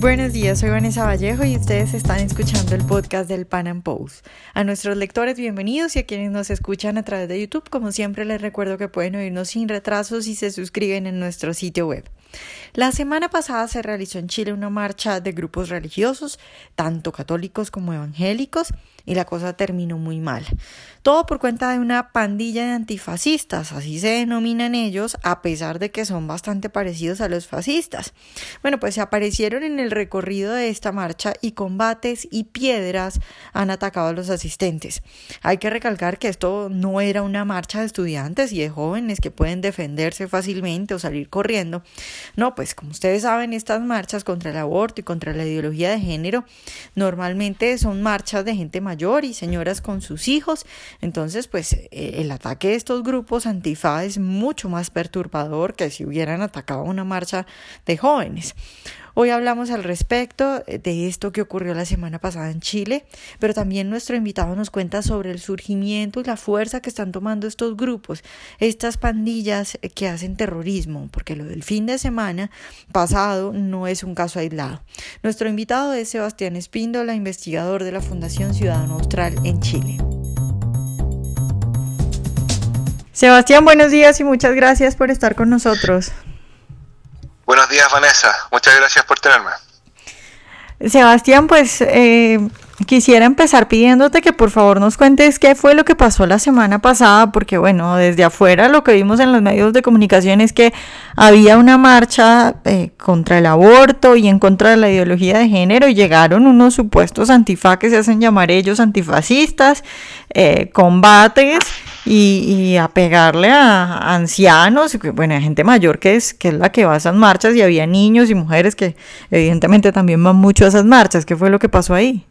Buenos días, soy Vanessa Vallejo y ustedes están escuchando el podcast del Pan Am Post. A nuestros lectores, bienvenidos y a quienes nos escuchan a través de YouTube, como siempre les recuerdo que pueden oírnos sin retrasos si se suscriben en nuestro sitio web. La semana pasada se realizó en Chile una marcha de grupos religiosos, tanto católicos como evangélicos, y la cosa terminó muy mal. Todo por cuenta de una pandilla de antifascistas, así se denominan ellos, a pesar de que son bastante parecidos a los fascistas. Bueno, pues se aparecieron en el recorrido de esta marcha y combates y piedras han atacado a los asistentes. Hay que recalcar que esto no era una marcha de estudiantes y de jóvenes que pueden defenderse fácilmente o salir corriendo. No, pues como ustedes saben, estas marchas contra el aborto y contra la ideología de género normalmente son marchas de gente mayor y señoras con sus hijos entonces, pues eh, el ataque de estos grupos antifa es mucho más perturbador que si hubieran atacado una marcha de jóvenes. Hoy hablamos al respecto de esto que ocurrió la semana pasada en Chile, pero también nuestro invitado nos cuenta sobre el surgimiento y la fuerza que están tomando estos grupos, estas pandillas que hacen terrorismo, porque lo del fin de semana pasado no es un caso aislado. Nuestro invitado es Sebastián Espíndola, investigador de la Fundación Ciudadano Austral en Chile. Sebastián, buenos días y muchas gracias por estar con nosotros. Buenos días, Vanessa. Muchas gracias por tenerme. Sebastián, pues eh, quisiera empezar pidiéndote que por favor nos cuentes qué fue lo que pasó la semana pasada, porque bueno, desde afuera lo que vimos en los medios de comunicación es que había una marcha eh, contra el aborto y en contra de la ideología de género y llegaron unos supuestos antifa que se hacen llamar ellos antifascistas, eh, combates y, a pegarle a, ancianos, bueno, a gente mayor que es, que es la que va a esas marchas y había niños y mujeres que evidentemente también van mucho a esas marchas. ¿Qué fue lo que pasó ahí?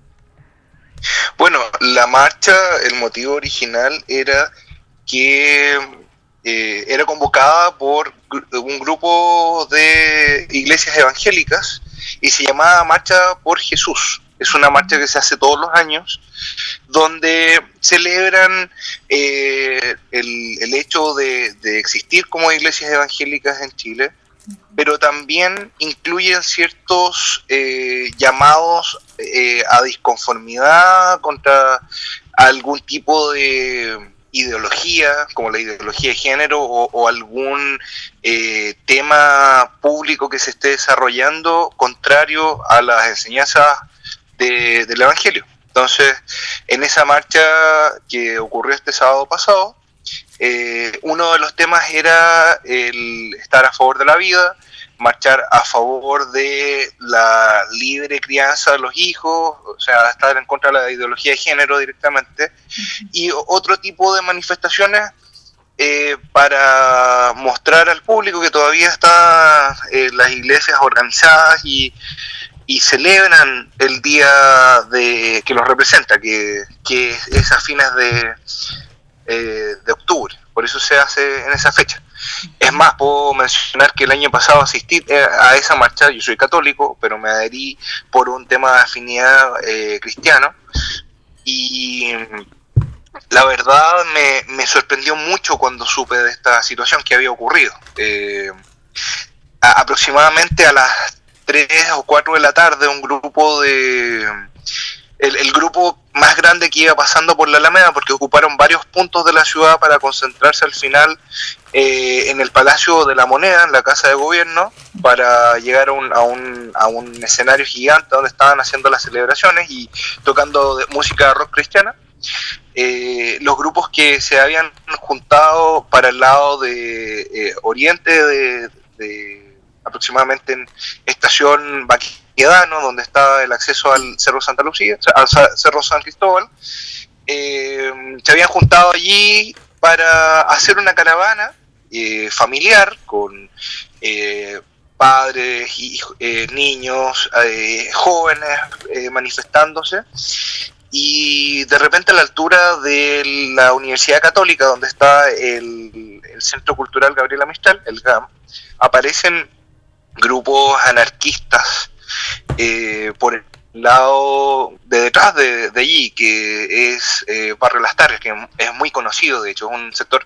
Bueno, la marcha, el motivo original era que eh, era convocada por un grupo de iglesias evangélicas y se llamaba Marcha por Jesús. Es una marcha que se hace todos los años, donde celebran eh, el, hecho de, existir como iglesias evangélicas en Chile, pero también incluyen ciertos eh, llamados eh, a disconformidad contra algún tipo de ideología, como la ideología de género o, algún tema público que se esté desarrollando contrario a las enseñanzas del Evangelio. Entonces, en esa marcha que ocurrió este sábado pasado, eh, uno de los temas era el estar a favor de la vida, marchar a favor de la libre crianza de los hijos, o sea, estar en contra de la ideología de género directamente, y otro tipo de manifestaciones eh, para mostrar al público que todavía están eh, las iglesias organizadas y y celebran el día de que los representa, que, es a fines de, eh, de octubre. Por eso se hace en esa fecha. Es más, puedo mencionar que el año pasado asistí eh, a esa marcha, yo soy católico, pero me adherí por un tema de afinidad eh, cristiano. Y la verdad me, me, sorprendió mucho cuando supe de esta situación que había ocurrido. aproximadamente a las 3 o 4 de la tarde un grupo de... El, grupo más grande que iba pasando por la Alameda, porque ocuparon varios puntos de la ciudad para concentrarse al final eh, en el Palacio de la Moneda, en la Casa de Gobierno, para llegar a un, a un, a un escenario gigante donde estaban haciendo las celebraciones y tocando música rock cristiana. Eh, los grupos que se habían juntado para el lado de eh, oriente de aproximadamente en estación Baquedano, donde está el acceso al Cerro Santa Lucía, al Cerro San Cristóbal. Eh, se habían juntado allí para hacer una caravana eh, familiar con eh, padres, y, niños, jóvenes manifestándose. Y de repente a la altura de la Universidad Católica, donde está el, el Centro Cultural Gabriela Mistral, el GAM, aparecen grupos anarquistas eh, por el lado de detrás de, allí, que es eh, Barrio Las Tardes, que es muy conocido, de hecho, es un sector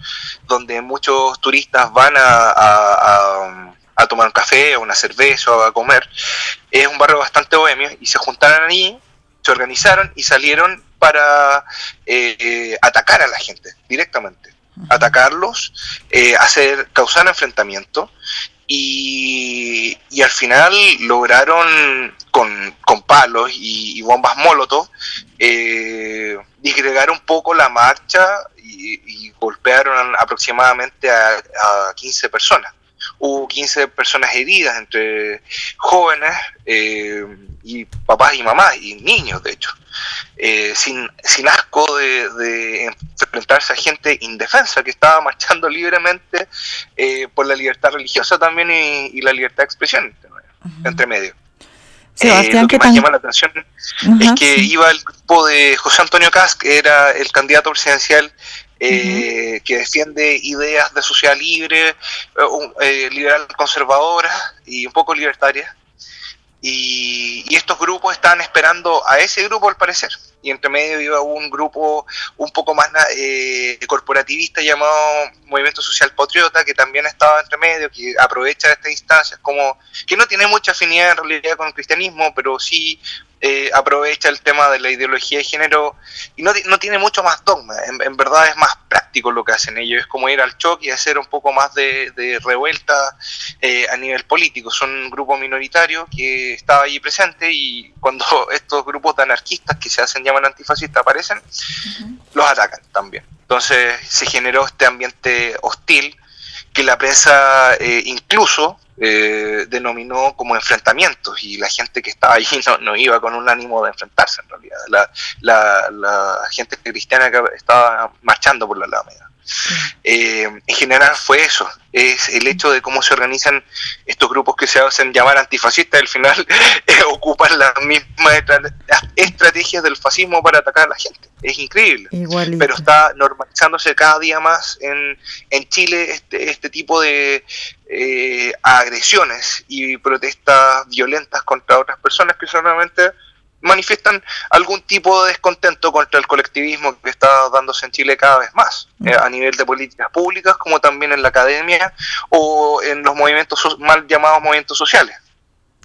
donde muchos turistas van a, a tomar un café, o una cerveza, o a comer. Es un barrio bastante bohemio y se juntaron ahí, se organizaron y salieron para eh, atacar a la gente directamente, atacarlos, eh, hacer causar enfrentamiento y, al final lograron con, palos y, bombas molotov eh, disgregar un poco la marcha y, golpearon aproximadamente a, a 15 personas hubo 15 personas heridas, entre jóvenes eh, y papás y mamás, y niños de hecho, eh, sin, sin asco de, enfrentarse a gente indefensa que estaba marchando libremente eh, por la libertad religiosa también y, la libertad de expresión entre medio. Lo que más llama la atención es que iba el grupo de José Antonio que era el candidato presidencial eh, que defiende ideas de sociedad libre, eh, eh, liberal conservadora y un poco libertaria. Y, estos grupos estaban esperando a ese grupo al parecer. Y entre medio iba un grupo un poco más corporativista llamado Movimiento Social Patriota, que también estaba entre medio, que aprovecha estas instancias, como que no tiene mucha afinidad en realidad con el cristianismo, pero sí eh, aprovecha el tema de la ideología de género y no, no tiene mucho más dogma, en, verdad es más práctico lo que hacen ellos, es como ir al choque y hacer un poco más de, revuelta eh, a nivel político. Son un grupo minoritario que estaba allí presente y cuando estos grupos de anarquistas que se hacen llaman antifascistas aparecen, los atacan también. Entonces se generó este ambiente hostil que la prensa eh, incluso eh, denominó como enfrentamientos y la gente que estaba allí no, iba con un ánimo de enfrentarse en realidad. La, la, gente cristiana que estaba marchando por la Alameda. Eh, en general fue eso, es el hecho de cómo se organizan estos grupos que se hacen llamar antifascistas, al final eh, ocupan las mismas estrategias del fascismo para atacar a la gente. Es increíble. Pero está normalizándose cada día más en, en Chile este, este tipo de eh, agresiones y protestas violentas contra otras personas que solamente manifiestan algún tipo de descontento contra el colectivismo que está dándose en Chile cada vez más, mm. eh, a nivel de políticas públicas, como también en la academia o en los movimientos mal llamados movimientos sociales.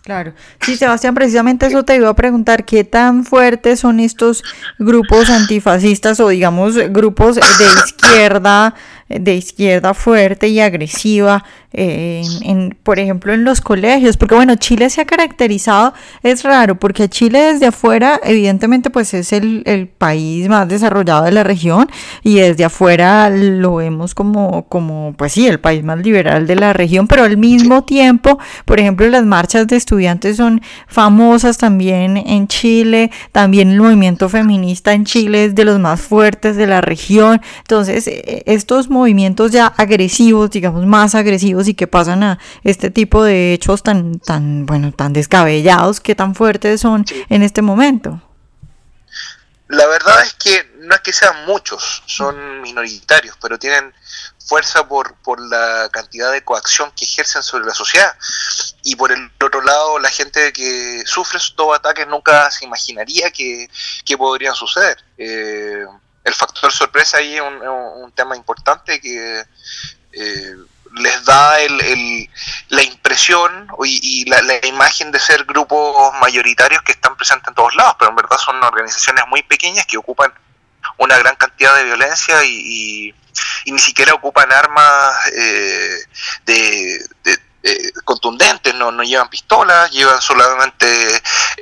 Claro. Sí, Sebastián, precisamente eso te iba a preguntar, ¿qué tan fuertes son estos grupos antifascistas o digamos grupos de izquierda, de izquierda fuerte y agresiva en, por ejemplo, en los colegios, porque bueno, Chile se ha caracterizado, es raro, porque Chile desde afuera, evidentemente, pues es el, el, país más desarrollado de la región y desde afuera lo vemos como, como, pues sí, el país más liberal de la región, pero al mismo tiempo, por ejemplo, las marchas de estudiantes son famosas también en Chile, también el movimiento feminista en Chile es de los más fuertes de la región, entonces e, estos movimientos ya agresivos, digamos, más agresivos, y que pasan a este tipo de hechos tan, tan, bueno, tan descabellados, que tan fuertes son en este momento. La verdad es que no es que sean muchos, son minoritarios, pero tienen fuerza por, por la cantidad de coacción que ejercen sobre la sociedad. Y por el otro lado, la gente que sufre estos ataques nunca se imaginaría que, podrían suceder. Eh, el factor sorpresa ahí es un, tema importante que eh, les da el, la impresión y, la, imagen de ser grupos mayoritarios que están presentes en todos lados, pero en verdad son organizaciones muy pequeñas que ocupan una gran cantidad de violencia y, ni siquiera ocupan armas eh, de, contundentes, no, no llevan pistolas, llevan solamente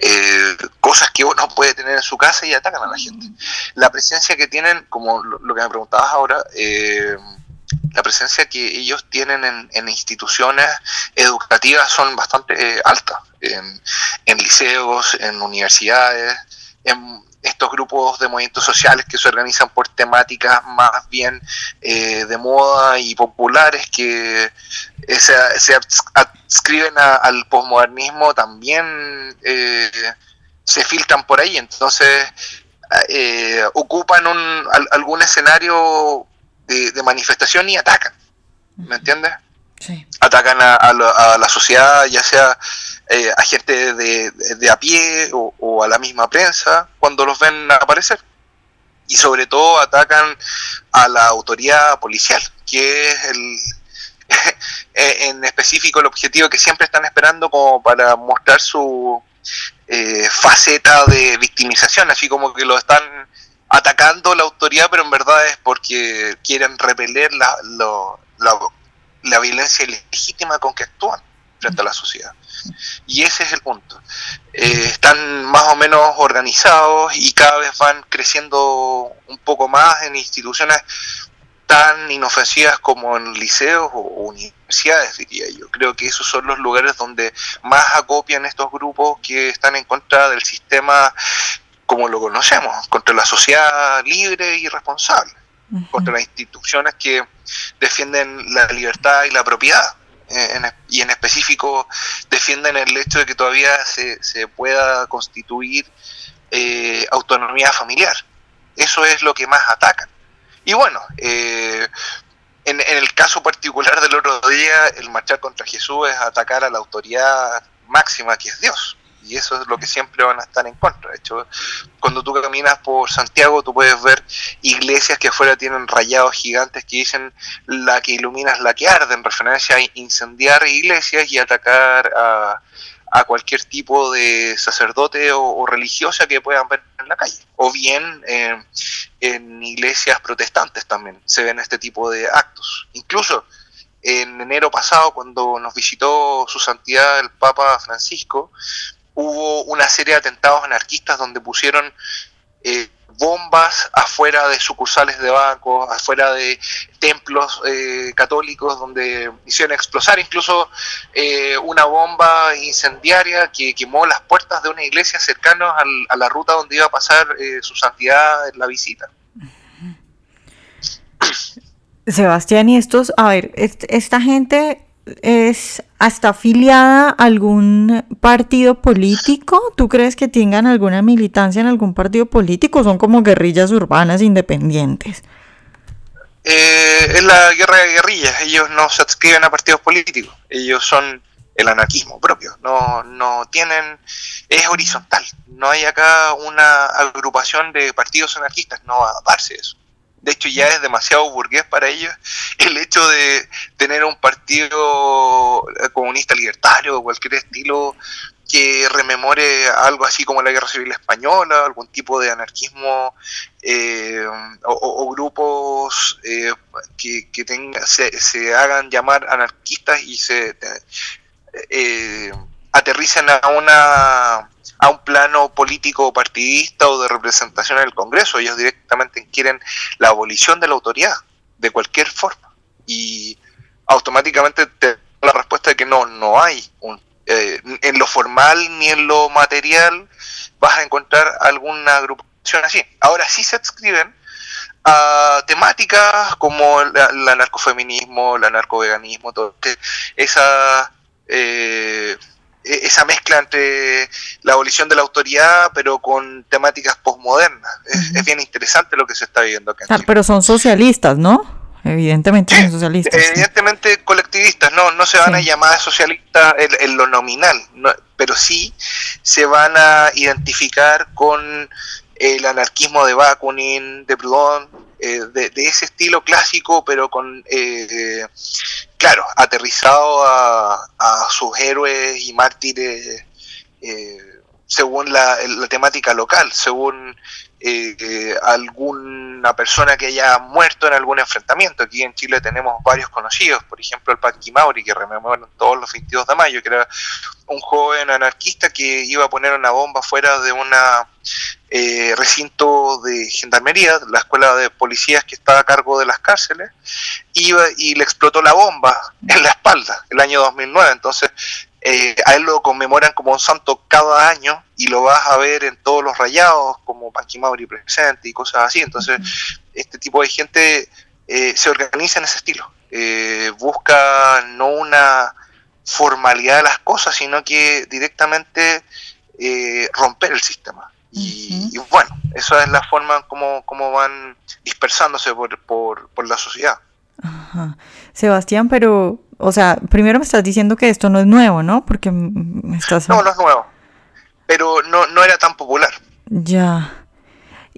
eh, cosas que uno puede tener en su casa y atacan a la gente. La presencia que tienen, como lo, que me preguntabas ahora, eh, la presencia que ellos tienen en, instituciones educativas son bastante eh, altas, en, liceos, en universidades, en estos grupos de movimientos sociales que se organizan por temáticas más bien eh, de moda y populares que eh, se, adscriben al posmodernismo también se filtran por ahí, entonces ocupan un, algún escenario de, manifestación y atacan. ¿Me entiendes? Sí. Atacan a, la sociedad, ya sea eh, a gente de, a pie o, a la misma prensa, cuando los ven aparecer. Y sobre todo atacan a la autoridad policial, que es el, eh, en específico el objetivo que siempre están esperando como para mostrar su eh, faceta de victimización, así como que lo están atacando la autoridad, pero en verdad es porque quieren repeler la, la, la violencia legítima con que actúan frente a la sociedad. Y ese es el punto. Eh, están más o menos organizados y cada vez van creciendo un poco más en instituciones tan inofensivas como en liceos o universidades, diría yo. Creo que esos son los lugares donde más acopian estos grupos que están en contra del sistema como lo conocemos, contra la sociedad libre y responsable, contra las instituciones que defienden la libertad y la propiedad. Eh, y en específico defienden el hecho de que todavía se, se pueda constituir eh, autonomía familiar. Eso es lo que más atacan. Y bueno, eh, en, en, el caso particular del otro día, el marchar contra Jesús es atacar a la autoridad máxima que es Dios y eso es lo que siempre van a estar en contra. De hecho, cuando tú caminas por Santiago, tú puedes ver iglesias que afuera tienen rayados gigantes que dicen la que ilumina es la que arde, en referencia a incendiar iglesias y atacar a, cualquier tipo de sacerdote o, religiosa que puedan ver en la calle. O bien eh, en iglesias protestantes también se ven este tipo de actos. Incluso en enero pasado, cuando nos visitó su santidad el Papa Francisco, hubo una serie de atentados anarquistas donde pusieron eh, bombas afuera de sucursales de bancos, afuera de templos eh, católicos, donde hicieron explosar incluso eh, una bomba incendiaria que quemó las puertas de una iglesia cercana a la ruta donde iba a pasar su santidad en la visita. Sebastián, y estos, a ver, esta gente es hasta afiliada a algún partido político? ¿Tú crees que tengan alguna militancia en algún partido político? ¿Son como guerrillas urbanas independientes? Eh, es la guerra de guerrillas. Ellos no se adscriben a partidos políticos. Ellos son el anarquismo propio. No, no tienen. Es horizontal. No hay acá una agrupación de partidos anarquistas. No va a darse eso de hecho ya es demasiado burgués para ellos el hecho de tener un partido comunista libertario o cualquier estilo que rememore algo así como la guerra civil española, algún tipo de anarquismo eh, o, grupos eh, que, que se, hagan llamar anarquistas y se eh, aterricen a una a un plano político partidista o de representación en el Congreso. Ellos directamente quieren la abolición de la autoridad, de cualquier forma. Y automáticamente te la respuesta de que no, no hay un, eh, en lo formal ni en lo material vas a encontrar alguna agrupación así. Ahora sí se adscriben a temáticas como el, anarcofeminismo, el anarcoveganismo, todo esa eh, esa mezcla entre la abolición de la autoridad, pero con temáticas posmodernas. Es, bien interesante lo que se está viviendo acá. Ah, pero son socialistas, ¿no? Evidentemente son socialistas. Evidentemente colectivistas, no, no se van a llamar socialistas en, lo nominal, pero sí se van a identificar con el anarquismo de Bakunin, de Proudhon, eh, de, ese estilo clásico, pero con eh, claro, aterrizado a, sus héroes y mártires eh, según la, temática local, según eh, alguna persona que haya muerto en algún enfrentamiento. Aquí en Chile tenemos varios conocidos, por ejemplo el Panqui Mauri, que rememoran todos los 22 de mayo, que era un joven anarquista que iba a poner una bomba fuera de un eh, recinto de gendarmería, la escuela de policías que estaba a cargo de las cárceles, iba y le explotó la bomba en la espalda el año 2009. Entonces, eh, a él lo conmemoran como un santo cada año y lo vas a ver en todos los rayados, como Panqui Mauri presente y cosas así. Entonces, este tipo de gente eh, se organiza en ese estilo. busca no una formalidad de las cosas, sino que directamente eh, romper el sistema. Y, bueno, esa es la forma como, como van dispersándose por, por, por la sociedad. Sebastián, pero, o sea, primero me estás diciendo que esto no es nuevo, ¿no? Porque me estás... No, no es nuevo, pero no, no era tan popular. Ya.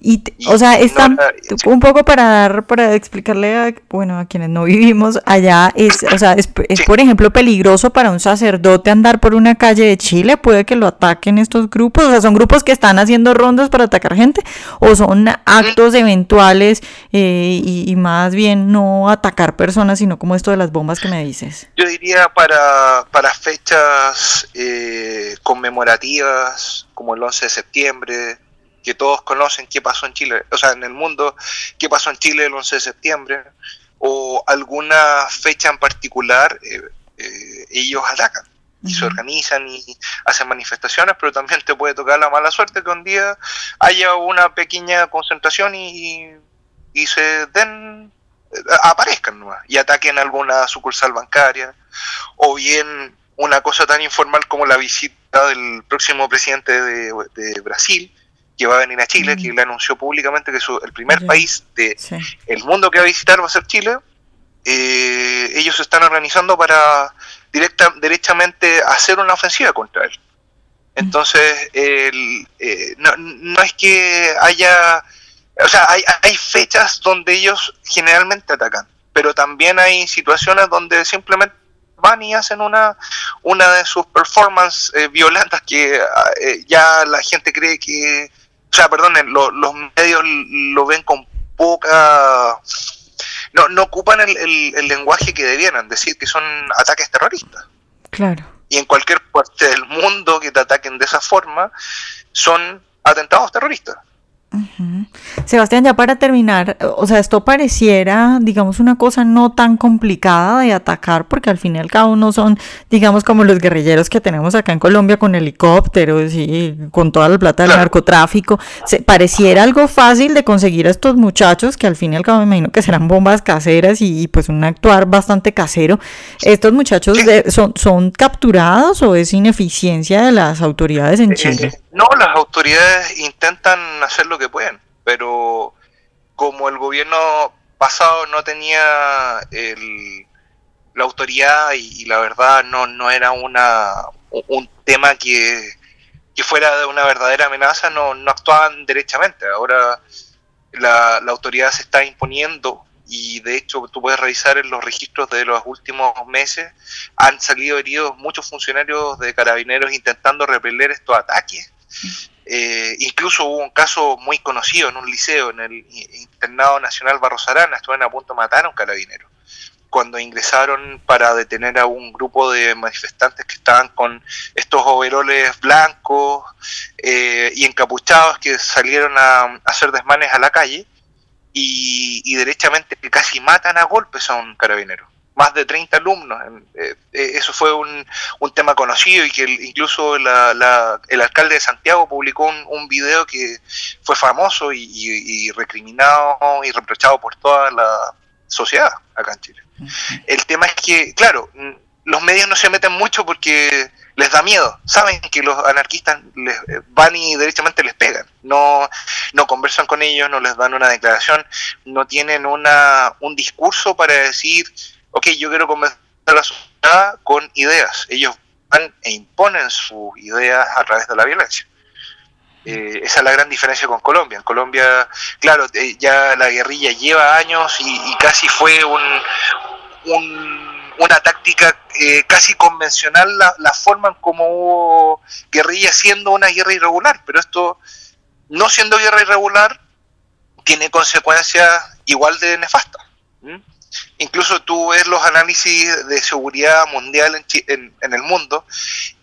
Y, o sea, están un poco para dar, para explicarle a, bueno, a quienes no vivimos allá, es, o sea, es, es, por ejemplo peligroso para un sacerdote andar por una calle de Chile, puede que lo ataquen estos grupos, o sea, son grupos que están haciendo rondas para atacar gente, o son actos eventuales eh, y, más bien no atacar personas, sino como esto de las bombas que me dices. Yo diría para, para fechas eh, conmemorativas, como el 11 de septiembre, que todos conocen qué pasó en Chile, o sea, en el mundo, qué pasó en Chile el 11 de septiembre, o alguna fecha en particular, eh, eh, ellos atacan y se organizan y hacen manifestaciones, pero también te puede tocar la mala suerte que un día haya una pequeña concentración y, y se den, eh, aparezcan y ataquen alguna sucursal bancaria, o bien una cosa tan informal como la visita del próximo presidente de Brasil, que va a venir a Chile, que mm. le anunció públicamente que el primer país del el mundo que va a visitar va a ser Chile. Eh, ellos se están organizando para directa, derechamente hacer una ofensiva contra él. Mm. Entonces, eh, no, es que haya, o sea, hay, hay fechas donde ellos generalmente atacan, pero también hay situaciones donde simplemente van y hacen una, una de sus performances eh, violentas que ya la gente cree que o sea, perdón, los medios lo ven con poca... No, no ocupan el, el, lenguaje que debieran, decir que son ataques terroristas. Claro. Y en cualquier parte del mundo que te ataquen de esa forma, son atentados terroristas. Sebastián, ya para terminar, o sea, esto pareciera, digamos, una cosa no tan complicada de atacar, porque al fin y al cabo no son, digamos, como los guerrilleros que tenemos acá en Colombia con helicópteros y con toda la plata del narcotráfico. Se, pareciera algo fácil de conseguir a estos muchachos, que al fin y al cabo me imagino que serán bombas caseras y, pues un actuar bastante casero. ¿Estos muchachos son, son capturados o es ineficiencia de las autoridades en eh, Chile? No, las autoridades intentan hacer que pueden, pero como el gobierno pasado no tenía la autoridad y, la verdad no, no era una, un tema que, fuera de una verdadera amenaza, no, no actuaban derechamente. Ahora la, la autoridad se está imponiendo y de hecho tú puedes revisar en los registros de los últimos meses, han salido heridos muchos funcionarios de carabineros intentando repeler estos ataques incluso hubo un caso muy conocido en un liceo, en el Internado Nacional Barros Arana, estuvieron a punto de matar a un carabinero. Cuando ingresaron para detener a un grupo de manifestantes que estaban con estos overoles blancos eh, y encapuchados que salieron a, hacer desmanes a la calle y, y derechamente casi matan a golpes a un carabinero más de 30 alumnos. Eh, eh, eso fue un, un, tema conocido y que incluso el alcalde de Santiago publicó un, un video que fue famoso y, recriminado y reprochado por toda la sociedad acá en Chile. El tema es que, claro, los medios no se meten mucho porque les da miedo. Saben que los anarquistas les eh, van y derechamente les pegan. No, no conversan con ellos, no les dan una declaración, no tienen una, un discurso para decir ok, yo quiero convencer a la sociedad con ideas. Ellos van e imponen sus ideas a través de la violencia. Eh, esa es la gran diferencia con Colombia. En Colombia, claro, eh, ya la guerrilla lleva años y, casi fue un, una táctica eh, casi convencional la, la, forma en como hubo guerrilla siendo una guerra irregular. Pero esto, no siendo guerra irregular, tiene consecuencias igual de nefastas. Incluso tú ves los análisis de seguridad mundial en, en, el mundo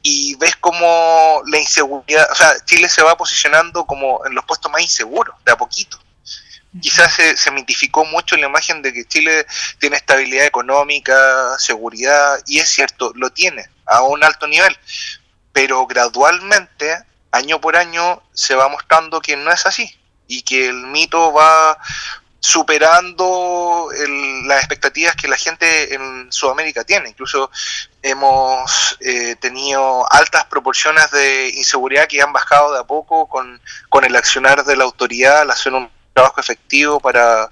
y ves como la inseguridad, o sea, Chile se va posicionando como en los puestos más inseguros, de a poquito. Quizás se, se mitificó mucho la imagen de que Chile tiene estabilidad económica, seguridad, y es cierto, lo tiene a un alto nivel, pero gradualmente, año por año, se va mostrando que no es así y que el mito va superando las expectativas que la gente en Sudamérica tiene. Incluso hemos eh, tenido altas proporciones de inseguridad que han bajado de a poco con, el accionar de la autoridad al hacer un trabajo efectivo para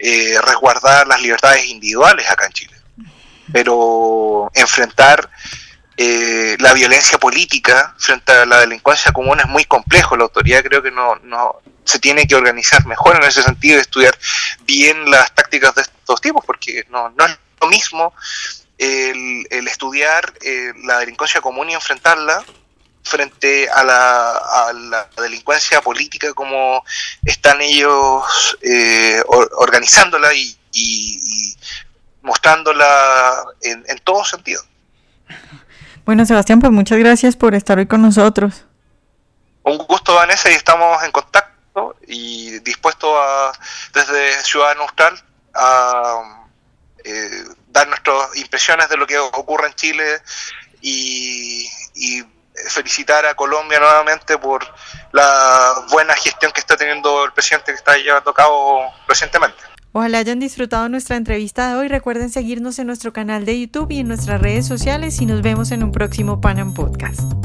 eh, resguardar las libertades individuales acá en Chile. Pero enfrentar eh, la violencia política frente a la delincuencia común es muy complejo. La autoridad creo que no, no se tiene que organizar mejor en ese sentido y estudiar bien las tácticas de estos tipos, porque no, no es lo mismo el, estudiar eh, la delincuencia común y enfrentarla frente a la, a la delincuencia política como están ellos eh, organizándola y, mostrándola en, en todo sentido. Bueno, Sebastián, pues muchas gracias por estar hoy con nosotros. Un gusto, Vanessa, y estamos en contacto y dispuestos a, desde Ciudad Austral, a eh, dar nuestras impresiones de lo que ocurre en Chile y, felicitar a Colombia nuevamente por la buena gestión que está teniendo el presidente que está llevando a cabo recientemente. Ojalá hayan disfrutado nuestra entrevista de hoy. Recuerden seguirnos en nuestro canal de YouTube y en nuestras redes sociales y nos vemos en un próximo Panam Podcast.